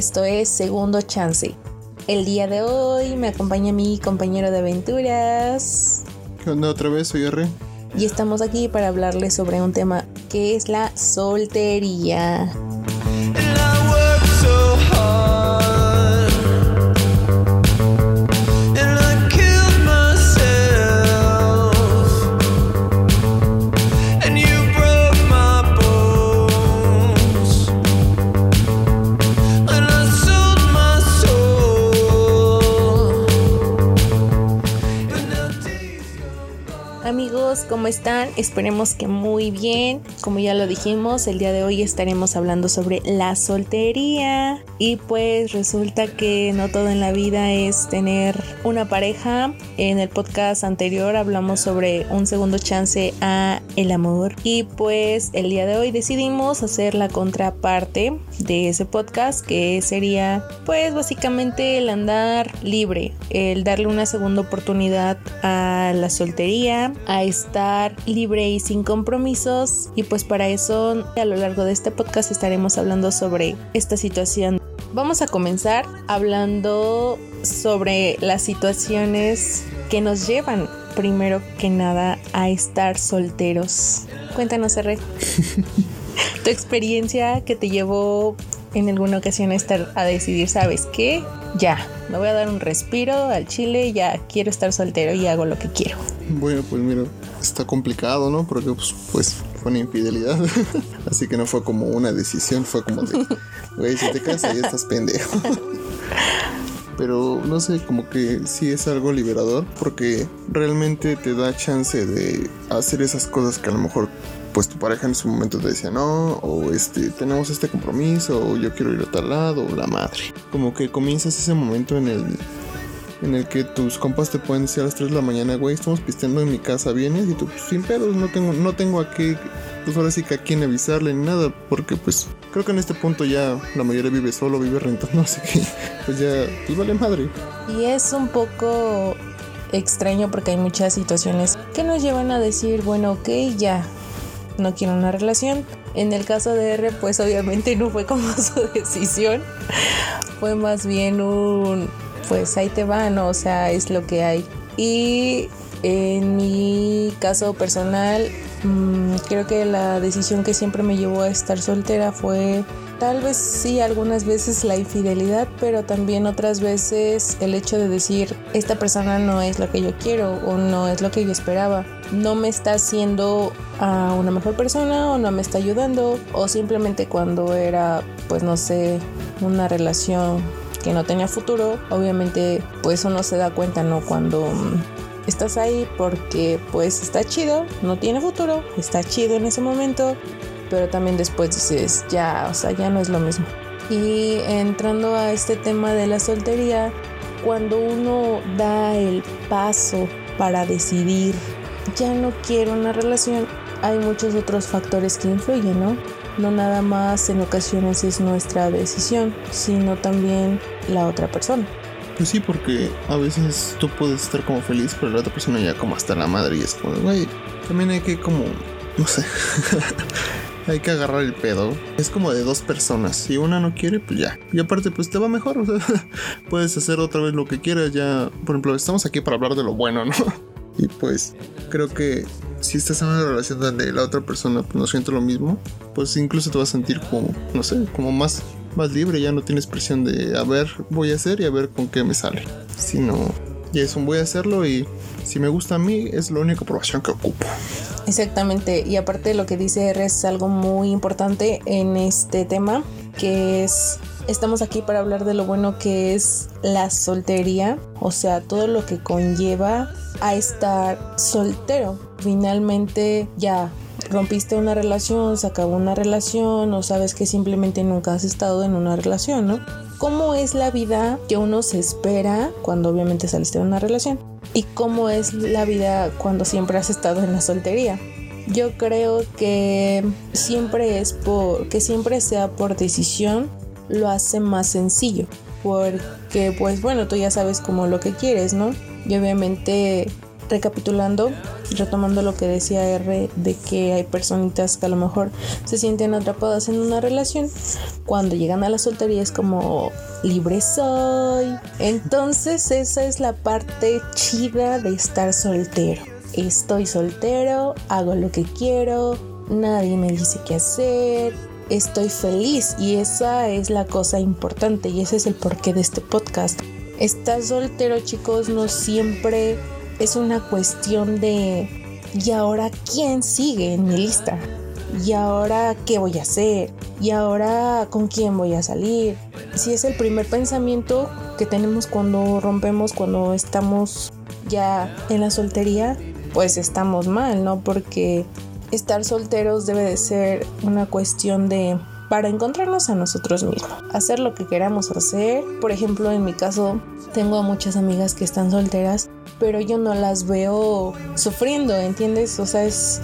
Esto es Segundo Chance. El día de hoy me acompaña mi compañero de aventuras. ¿Qué onda otra vez? Soy R. Y estamos aquí para hablarles sobre un tema que es la soltería. ¿Cómo están? Esperemos que muy bien. Como ya lo dijimos, el día de hoy estaremos hablando sobre la soltería. Y pues resulta que no todo en la vida es tener una pareja. En el podcast anterior hablamos sobre un segundo chance a el amor. Y pues el día de hoy decidimos hacer la contraparte de ese podcast que sería pues básicamente el andar libre, el darle una segunda oportunidad a la soltería, a estar libre y sin compromisos y pues para eso a lo largo de este podcast estaremos hablando sobre esta situación. Vamos a comenzar hablando sobre las situaciones que nos llevan primero que nada a estar solteros. Cuéntanos, R. tu experiencia que te llevó en alguna ocasión a estar a decidir, ¿sabes qué? Ya, me voy a dar un respiro al chile, ya quiero estar soltero y hago lo que quiero. Bueno, pues mira, está complicado, ¿no? Porque pues, pues fue una infidelidad. Así que no fue como una decisión, fue como de, güey, si te casas ya estás pendejo. Pero no sé, como que sí es algo liberador porque realmente te da chance de hacer esas cosas que a lo mejor pues tu pareja en su momento te decía no, o este, tenemos este compromiso, o yo quiero ir a tal lado, o la madre. Como que comienzas ese momento en el en el que tus compas te pueden decir a las 3 de la mañana, güey, estamos pisteando en mi casa, vienes y tú, pues, sin pedos, no tengo, no tengo a qué, pues ahora sí que a quién avisarle ni nada, porque pues creo que en este punto ya la mayoría vive solo, vive rentando, así que pues ya, pues vale madre. Y es un poco extraño porque hay muchas situaciones que nos llevan a decir, bueno, ok, ya, no quiero una relación. En el caso de R, pues obviamente no fue como su decisión. Fue más bien un, pues ahí te van, O sea, es lo que hay. Y en mi caso personal, mm, creo que la decisión que siempre me llevó a estar soltera fue tal vez sí algunas veces la infidelidad, pero también otras veces el hecho de decir esta persona no es lo que yo quiero o no es lo que yo esperaba, no me está haciendo a una mejor persona o no me está ayudando o simplemente cuando era pues no sé una relación que no tenía futuro, obviamente pues uno se da cuenta, ¿no? Cuando mm, estás ahí porque pues está chido, no tiene futuro, está chido en ese momento, pero también después dices, ya, o sea, ya no es lo mismo. Y entrando a este tema de la soltería, cuando uno da el paso para decidir, ya no quiero una relación, hay muchos otros factores que influyen, ¿no? No nada más en ocasiones es nuestra decisión, sino también la otra persona. Pues sí, porque a veces tú puedes estar como feliz, pero la otra persona ya como hasta la madre y es como, güey, también hay que como, no sé, hay que agarrar el pedo. Es como de dos personas. Si una no quiere, pues ya. Y aparte, pues te va mejor. Puedes hacer otra vez lo que quieras. Ya, por ejemplo, estamos aquí para hablar de lo bueno, ¿no? Y pues creo que si estás en una relación donde la otra persona pues, no siente lo mismo, pues incluso te vas a sentir como, no sé, como más, más libre. Ya no tienes presión de a ver, voy a hacer y a ver con qué me sale. Sino, ya es un voy a hacerlo y si me gusta a mí es la única aprobación que ocupo. Exactamente, y aparte lo que dice R es algo muy importante en este tema, que es, estamos aquí para hablar de lo bueno que es la soltería, o sea, todo lo que conlleva a estar soltero. Finalmente ya rompiste una relación, se acabó una relación o sabes que simplemente nunca has estado en una relación, ¿no? ¿Cómo es la vida que uno se espera cuando obviamente saliste de una relación? y cómo es la vida cuando siempre has estado en la soltería. Yo creo que siempre es por que siempre sea por decisión lo hace más sencillo, porque pues bueno, tú ya sabes como lo que quieres, ¿no? Y obviamente recapitulando, retomando lo que decía R de que hay personitas que a lo mejor se sienten atrapadas en una relación, cuando llegan a la soltería es como libre soy. Entonces esa es la parte chida de estar soltero. Estoy soltero, hago lo que quiero, nadie me dice qué hacer, estoy feliz y esa es la cosa importante y ese es el porqué de este podcast. Estar soltero chicos no siempre es una cuestión de ¿y ahora quién sigue en mi lista? ¿Y ahora qué voy a hacer? ¿Y ahora con quién voy a salir? Si es el primer pensamiento que tenemos cuando rompemos, cuando estamos ya en la soltería, pues estamos mal, ¿no? Porque estar solteros debe de ser una cuestión de para encontrarnos a nosotros mismos, hacer lo que queramos hacer. Por ejemplo, en mi caso, tengo muchas amigas que están solteras, pero yo no las veo sufriendo, ¿entiendes? O sea, es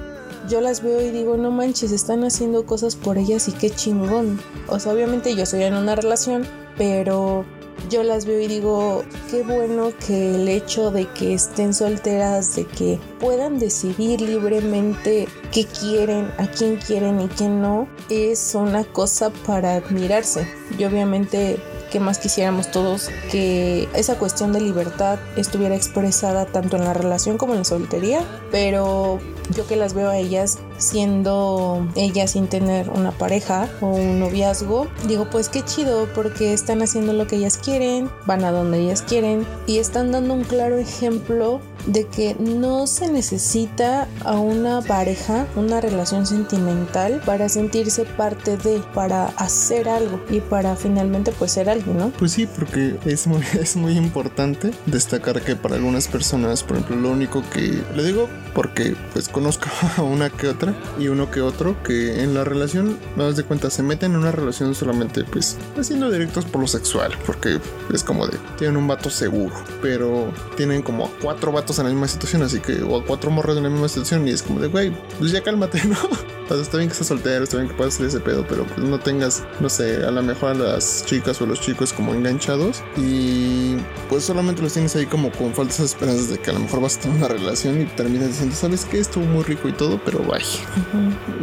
yo las veo y digo, no manches, están haciendo cosas por ellas y qué chingón. O sea, obviamente yo soy en una relación, pero yo las veo y digo, qué bueno que el hecho de que estén solteras, de que puedan decidir libremente qué quieren, a quién quieren y quién no, es una cosa para admirarse. Y obviamente que más quisiéramos todos que esa cuestión de libertad estuviera expresada tanto en la relación como en la soltería, pero yo que las veo a ellas siendo ellas sin tener una pareja o un noviazgo, digo pues qué chido porque están haciendo lo que ellas quieren, van a donde ellas quieren y están dando un claro ejemplo de que no se necesita a una pareja, una relación sentimental para sentirse parte de, para hacer algo y para finalmente pues ser alguien, ¿no? Pues sí, porque es muy, es muy importante destacar que para algunas personas, por ejemplo, lo único que le digo porque pues conozco a una que otra y uno que otro que en la relación, das de cuenta, se meten en una relación solamente pues haciendo directos por lo sexual, porque es como de, tienen un vato seguro, pero tienen como cuatro vatos en la misma situación, así que, o cuatro morras en la misma situación y es como de, güey, pues ya cálmate, ¿no? Está bien que estés soltero, está bien que puedas hacer ese pedo, pero pues no tengas, no sé, a lo mejor a las chicas o los chicos como enganchados y pues solamente los tienes ahí como con falsas esperanzas de que a lo mejor vas a tener una relación y terminas diciendo, ¿sabes qué? Estuvo muy rico y todo, pero bye.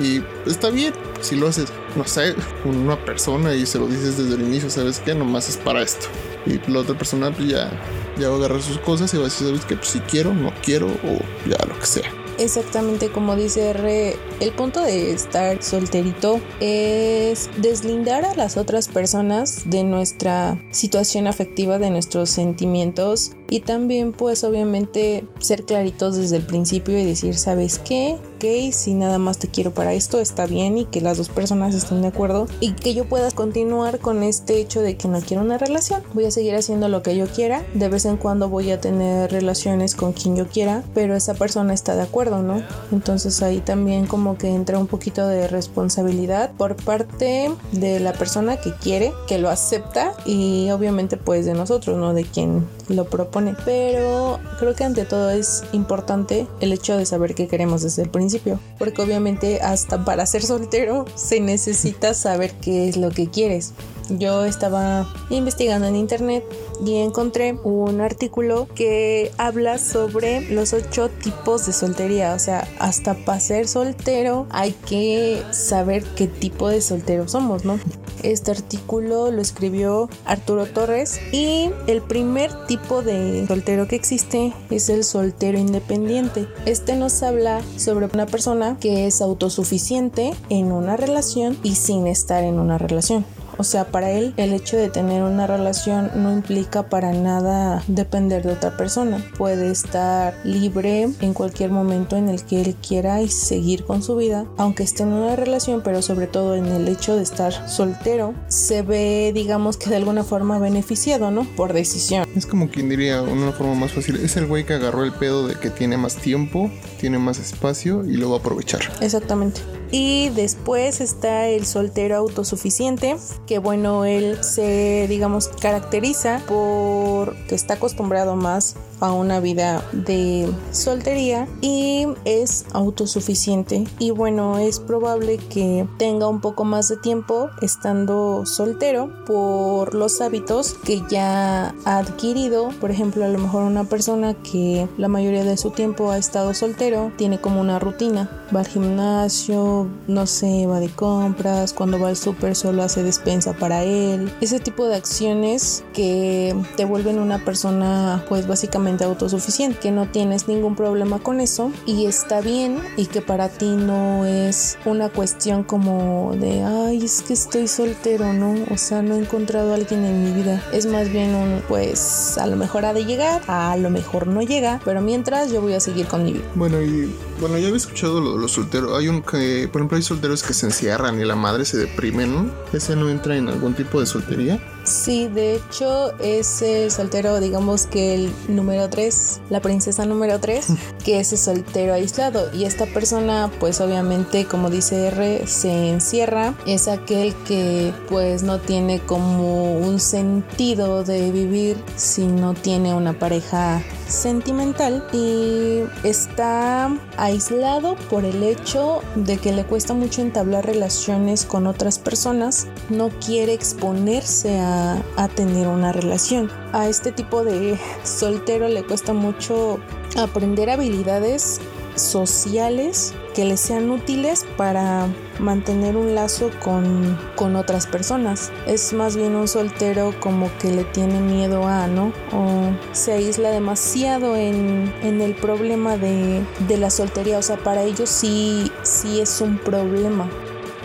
Y está bien si lo haces, no sé, con una persona y se lo dices desde el inicio, ¿sabes qué? Nomás es para esto. Y la otra persona pues ya, ya va a agarrar sus cosas y va a decir, ¿sabes qué? Pues si quiero, no quiero o ya lo que sea. Exactamente como dice R, el punto de estar solterito es deslindar a las otras personas de nuestra situación afectiva, de nuestros sentimientos y también pues obviamente ser claritos desde el principio y decir, ¿sabes qué? Ok, si nada más te quiero para esto, está bien y que las dos personas estén de acuerdo y que yo pueda continuar con este hecho de que no quiero una relación. Voy a seguir haciendo lo que yo quiera, de vez en cuando voy a tener relaciones con quien yo quiera, pero esa persona está de acuerdo, ¿no? Entonces ahí también como que entra un poquito de responsabilidad por parte de la persona que quiere, que lo acepta y obviamente pues de nosotros, ¿no? De quien lo propone. Pero creo que ante todo es importante el hecho de saber qué queremos desde el principio. Porque obviamente hasta para ser soltero se necesita saber qué es lo que quieres. Yo estaba investigando en internet y encontré un artículo que habla sobre los ocho tipos de soltería. O sea, hasta para ser soltero hay que saber qué tipo de soltero somos, ¿no? Este artículo lo escribió Arturo Torres y el primer tipo de soltero que existe es el soltero independiente. Este nos habla sobre una persona que es autosuficiente en una relación y sin estar en una relación. O sea, para él el hecho de tener una relación no implica para nada depender de otra persona. Puede estar libre en cualquier momento en el que él quiera y seguir con su vida, aunque esté en una relación, pero sobre todo en el hecho de estar soltero, se ve, digamos que de alguna forma beneficiado, ¿no? Por decisión. Es como quien diría una forma más fácil. Es el güey que agarró el pedo de que tiene más tiempo, tiene más espacio y lo va a aprovechar. Exactamente. Y después está el soltero autosuficiente, que bueno, él se, digamos, caracteriza por que está acostumbrado más a una vida de soltería y es autosuficiente. Y bueno es probable que tenga un poco más de tiempo estando soltero por los hábitos que ya ha adquirido. Por ejemplo a lo mejor una persona que la mayoría de su tiempo ha estado soltero tiene como una rutina. Va al gimnasio no sé va de compras cuando va al súper solo hace despensa para él. Ese tipo de acciones que te vuelven una persona pues básicamente autosuficiente que no tienes ningún problema con eso y está bien y que para ti no es una cuestión como de ay es que estoy soltero no o sea no he encontrado a alguien en mi vida es más bien un pues a lo mejor ha de llegar a lo mejor no llega pero mientras yo voy a seguir con mi vida Bueno, y bueno, ya había escuchado lo de los solteros. Hay un que, por ejemplo, hay solteros que se encierran y la madre se deprime, ¿no? ¿Ese no entra en algún tipo de soltería? Sí, de hecho es el soltero, digamos que el número 3, la princesa número 3, que es el soltero aislado. Y esta persona, pues obviamente, como dice R, se encierra. Es aquel que pues no tiene como un sentido de vivir si no tiene una pareja sentimental y está aislado por el hecho de que le cuesta mucho entablar relaciones con otras personas, no quiere exponerse a, tener una relación. A este tipo de soltero le cuesta mucho aprender habilidades sociales que le sean útiles para mantener un lazo con, con, otras personas. Es más bien un soltero como que le tiene miedo a, ¿no? O se aísla demasiado en, en el problema de, de, la soltería. O sea, para ellos sí, sí es un problema.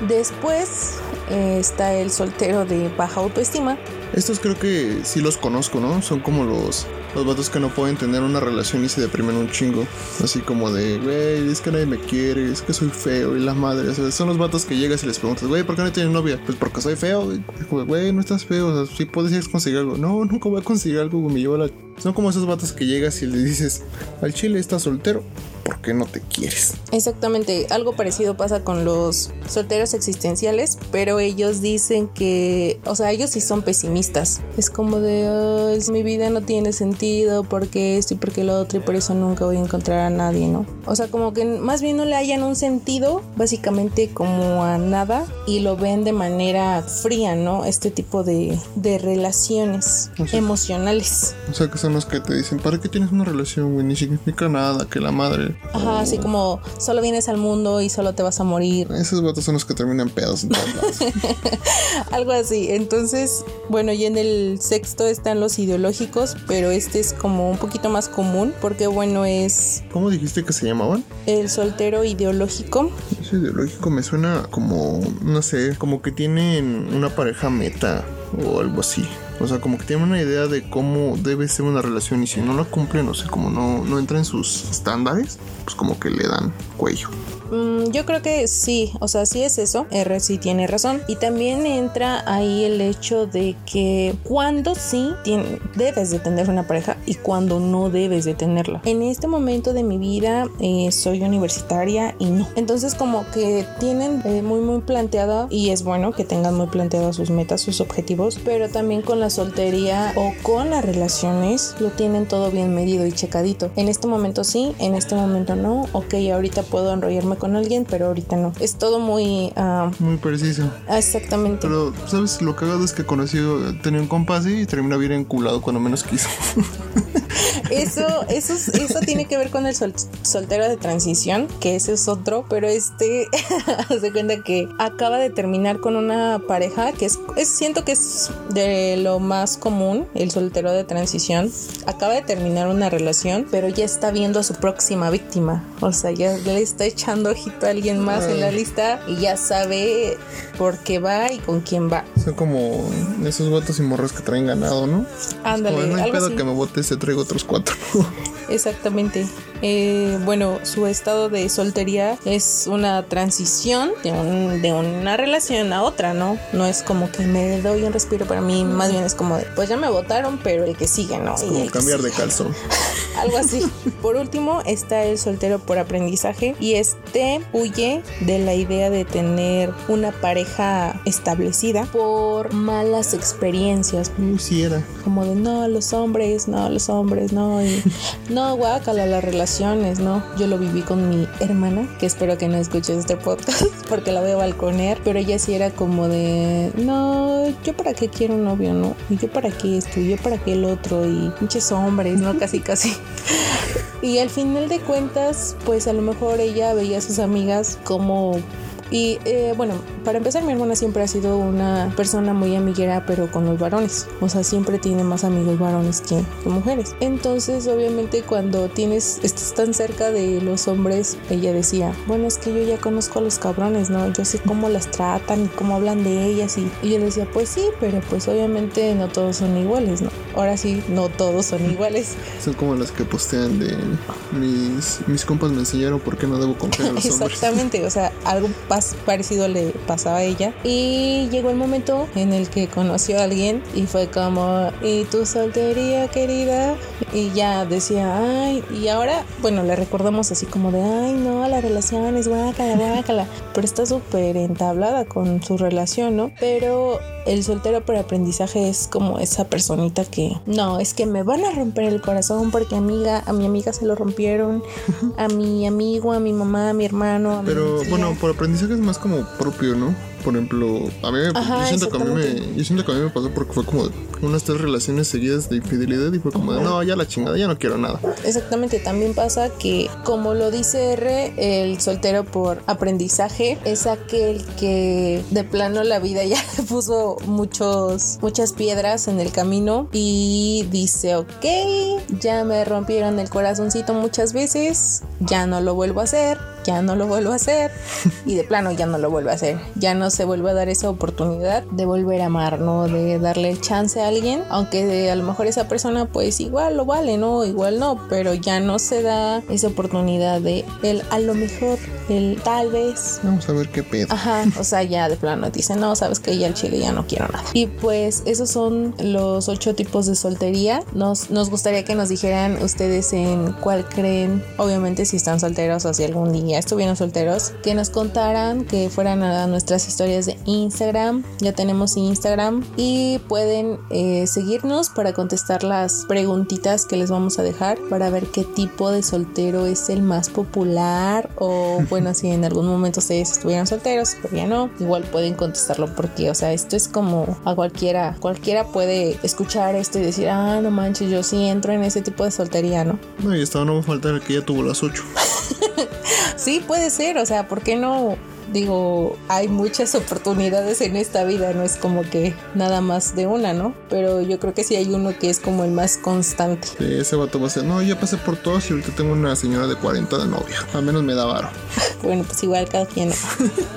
Después eh, está el soltero de baja autoestima. Estos creo que sí los conozco, ¿no? Son como los los vatos que no pueden tener una relación y se deprimen un chingo. Así como de, güey, es que nadie me quiere, es que soy feo y la madre. Son los vatos que llegas y les preguntas, güey, ¿por qué no tienes novia? Pues porque soy feo. Güey, no estás feo, o sea, sí puedes conseguir algo. No, nunca voy a conseguir algo, me lleva la... Son como esos vatos que llegas y le dices, al chile está soltero. ¿Por qué no te quieres? Exactamente, algo parecido pasa con los solteros existenciales, pero ellos dicen que, o sea, ellos sí son pesimistas. Es como de, mi vida no tiene sentido porque esto y porque lo otro y por eso nunca voy a encontrar a nadie, ¿no? O sea, como que más bien no le hayan un sentido, básicamente como a nada, y lo ven de manera fría, ¿no? Este tipo de, de relaciones o sea, emocionales. O sea, que son los que te dicen, ¿para qué tienes una relación, güey? Ni significa nada, que la madre Ajá, así como solo vienes al mundo y solo te vas a morir. Esos vatos son los que terminan pedos en todos lados. Algo así. Entonces, bueno, y en el sexto están los ideológicos, pero este es como un poquito más común porque, bueno, es. ¿Cómo dijiste que se llamaban? El soltero ideológico. Ese ideológico me suena como, no sé, como que tienen una pareja meta o algo así. O sea, como que tienen una idea de cómo debe ser una relación y si no la cumplen, no sé, como no, no entra en sus estándares, pues como que le dan cuello. Mm, yo creo que sí, o sea, sí es eso, R sí tiene razón. Y también entra ahí el hecho de que cuando sí tiene, debes de tener una pareja y cuando no debes de tenerla. En este momento de mi vida eh, soy universitaria y no. Entonces como que tienen eh, muy muy planteada y es bueno que tengan muy planteadas sus metas, sus objetivos, pero también con la soltería o con las relaciones lo tienen todo bien medido y checadito. En este momento sí, en este momento no. Ok, ahorita puedo enrollarme con alguien, pero ahorita no. Es todo muy... Uh... Muy preciso. Exactamente. Pero, ¿sabes? Lo cagado es que conocido, tenía un compa así y termina bien enculado cuando menos quiso. Eso, eso, eso tiene que ver con el sol, soltero de transición, que ese es otro, pero este se cuenta que acaba de terminar con una pareja que es, es, siento que es de lo más común, el soltero de transición. Acaba de terminar una relación, pero ya está viendo a su próxima víctima. O sea, ya le está echando ojito a alguien más Ay. en la lista y ya sabe por qué va y con quién va. Son como esos vatos y morros que traen ganado, ¿no? Ándale. No hay algo pedo así. que me bote, se traigo otros cuatro. Exactamente. Eh, bueno, su estado de soltería es una transición de, un, de una relación a otra, ¿no? No es como que me doy un respiro para mí, más bien es como de, pues ya me votaron, pero el que sigue, ¿no? Es como cambiar de calzón. Algo así. Por último está el soltero por aprendizaje y este huye de la idea de tener una pareja establecida por malas experiencias. No, sí era. Como de no, los hombres, no, los hombres, no, y no, guácala las no. Yo lo viví con mi hermana, que espero que no escuches este podcast porque la voy a balconear, pero ella sí era como de no, yo para qué quiero un novio, no, y yo para qué esto, y yo para qué el otro, y muchos hombres, ¿no? Casi, casi. Y al final de cuentas, pues a lo mejor ella veía a sus amigas como y eh, bueno, para empezar, mi hermana siempre ha sido una persona muy amiguera, pero con los varones. O sea, siempre tiene más amigos varones que, mujeres. Entonces, obviamente, cuando tienes, estás tan cerca de los hombres, ella decía, bueno, es que yo ya conozco a los cabrones, ¿no? Yo sé cómo las tratan y cómo hablan de ellas. Y, y yo decía, pues sí, pero pues obviamente no todos son iguales, ¿no? Ahora sí, no todos son iguales. Son como las que postean de mis, mis compas me enseñaron por qué no debo confiar en los hombres. Exactamente, o sea, algo parecido le pasaba a ella. Y llegó el momento en el que conoció a alguien y fue como, ¿y tu soltería, querida? Y ya decía, ay, y ahora, bueno, le recordamos así como de, ay, no, la relación es guácala, guácala. Pero está súper entablada con su relación, ¿no? Pero el soltero por aprendizaje es como esa personita que, no, es que me van a romper el corazón porque amiga, a mi amiga se lo rompieron, a mi amigo, a mi mamá, a mi hermano. Pero bueno, por aprendizaje es más como propio, ¿no? Por ejemplo, a mí, yo, siento que a mí me, yo siento que a mí me pasó porque fue como unas tres relaciones seguidas de infidelidad y fue como de, no, ya la chingada, ya no quiero nada. Exactamente, también pasa que, como lo dice R, el soltero por aprendizaje es aquel que de plano la vida ya le puso muchos, muchas piedras en el camino y dice, ok, ya me rompieron el corazoncito muchas veces, ya no lo vuelvo a hacer ya no lo vuelvo a hacer y de plano ya no lo vuelvo a hacer. Ya no se vuelve a dar esa oportunidad de volver a amar, ¿no? De darle chance a alguien, aunque a lo mejor esa persona pues igual lo vale, ¿no? Igual no, pero ya no se da esa oportunidad de el a lo mejor, el tal vez. Vamos a ver qué pedo. Ajá, o sea, ya de plano dice, no, sabes que ya el chile ya no quiero nada. Y pues esos son los ocho tipos de soltería. Nos, nos gustaría que nos dijeran ustedes en cuál creen, obviamente si están solteros o si algún día estuvieron solteros, que nos contaran, que fueran a nuestras historias de Instagram. Ya tenemos Instagram y pueden eh, seguirnos para contestar las preguntitas que les vamos a dejar para ver qué tipo de soltero es el más popular o bueno, si en algún momento ustedes estuvieran solteros, pero ya no, igual pueden contestarlo porque, o sea, esto es como a cualquiera, cualquiera puede escuchar esto y decir, ah, no manches, yo sí entro en ese tipo de soltería, ¿no? No, y estaba no va a faltar el que ya tuvo las ocho. sí, puede ser, o sea, ¿por qué no? Digo, hay muchas oportunidades en esta vida, no es como que nada más de una, ¿no? Pero yo creo que sí hay uno que es como el más constante. Sí, ese vato va a ser, no, ya pasé por todos y ahorita tengo una señora de 40 de novia, al menos me da varo. bueno, pues igual cada quien,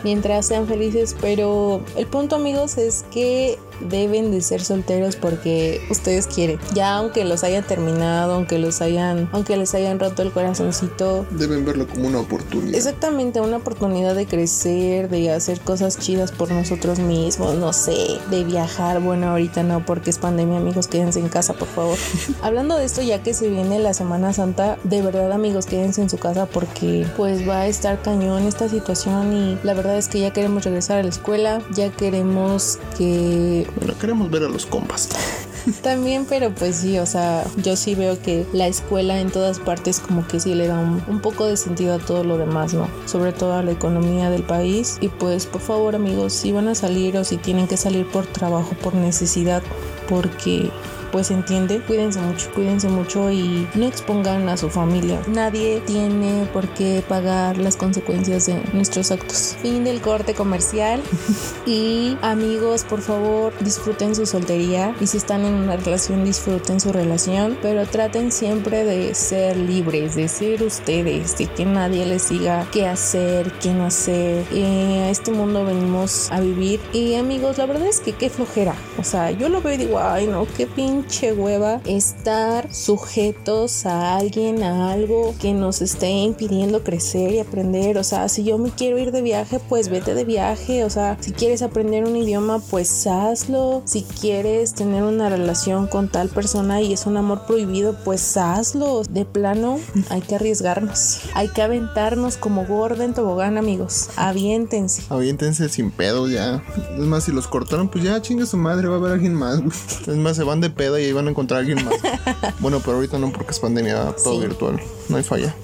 mientras sean felices, pero el punto amigos es que deben de ser solteros porque ustedes quieren. Ya aunque los hayan terminado, aunque los hayan, aunque les hayan roto el corazoncito, deben verlo como una oportunidad. Exactamente, una oportunidad de crecer, de hacer cosas chidas por nosotros mismos, no sé, de viajar. Bueno, ahorita no porque es pandemia, amigos, quédense en casa, por favor. Hablando de esto, ya que se viene la Semana Santa, de verdad, amigos, quédense en su casa porque pues va a estar cañón esta situación y la verdad es que ya queremos regresar a la escuela, ya queremos que bueno, queremos ver a los compas. También, pero pues sí, o sea, yo sí veo que la escuela en todas partes como que sí le da un, poco de sentido a todo lo demás, ¿no? Sobre todo a la economía del país. Y pues por favor amigos, si van a salir o si tienen que salir por trabajo, por necesidad, porque pues entiende, cuídense mucho, cuídense mucho y no expongan a su familia. Nadie tiene por qué pagar las consecuencias de nuestros actos. Fin del corte comercial. y amigos, por favor, disfruten su soltería y si están en una relación, disfruten su relación, pero traten siempre de ser libres, de ser ustedes, de que nadie les diga qué hacer, qué no hacer. Eh, a este mundo venimos a vivir y amigos, la verdad es que qué flojera. O sea, yo lo veo y digo, ay no, qué pinche pinche hueva estar sujetos a alguien, a algo que nos esté impidiendo crecer y aprender. O sea, si yo me quiero ir de viaje, pues vete de viaje. O sea, si quieres aprender un idioma, pues hazlo. Si quieres tener una relación con tal persona y es un amor prohibido, pues hazlo. De plano, hay que arriesgarnos. Hay que aventarnos como gorda en tobogán, amigos. Aviéntense. Aviéntense sin pedo ya. Es más, si los cortaron, pues ya chinga su madre, va a haber alguien más. Es más, se van de y ahí van a encontrar a alguien más. bueno, pero ahorita no porque es pandemia, todo virtual. No hay falla.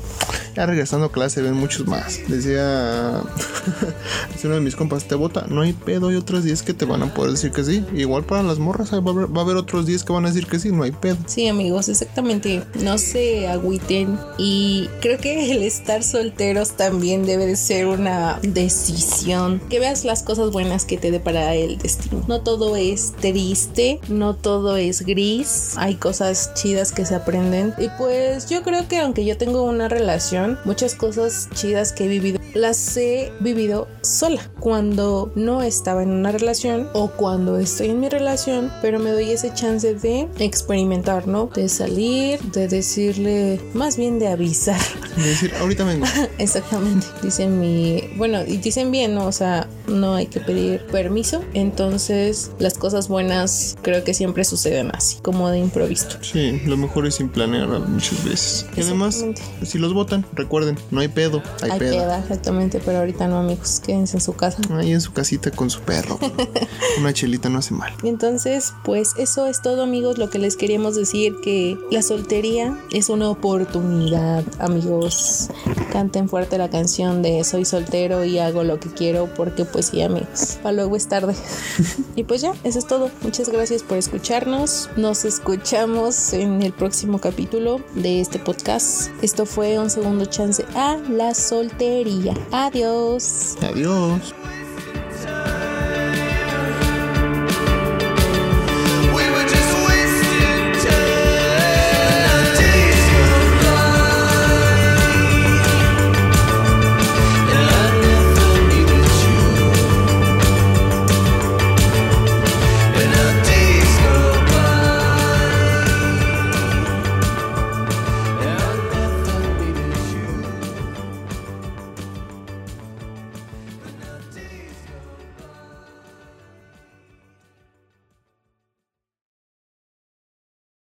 Ya regresando a clase ven muchos más. Decía, uno de mis compas, te vota, no hay pedo, hay otros 10 que te van a poder decir que sí. Igual para las morras, va a haber, otros 10 que van a decir que sí, no hay pedo. Sí, amigos, exactamente. No se agüiten. Y creo que el estar solteros también debe de ser una decisión. Que veas las cosas buenas que te depara el destino. No todo es triste, no todo es gris. Hay cosas chidas que se aprenden. Y pues yo creo que aunque yo tengo una relación, muchas cosas chidas que he vivido las he vivido sola cuando no estaba en una relación o cuando estoy en mi relación, pero me doy ese chance de experimentar, ¿no? De salir, de decirle, más bien de avisar. De decir, ahorita vengo. Exactamente. Dicen mi, bueno, y dicen bien, ¿no? O sea, no hay que pedir permiso. Entonces, las cosas buenas creo que siempre suceden así, como de improviso. Sí, lo mejor es sin planear muchas veces. Y además, si los votan, recuerden, no hay pedo, hay, hay peda. Exactamente, pero ahorita no, amigos, quédense en su casa. Ahí en su casita con su perro. Una chelita no hace mal. Entonces, pues eso es todo, amigos, lo que les queríamos decir, que la soltería es una oportunidad, amigos. Canten fuerte la canción de Soy soltero y hago lo que quiero porque pues sí, amigos. Para luego es tarde. y pues ya, eso es todo. Muchas gracias por escucharnos. Nos escuchamos en el próximo capítulo de este podcast. Esto fue un segundo chance a la soltería. Adiós. Adiós.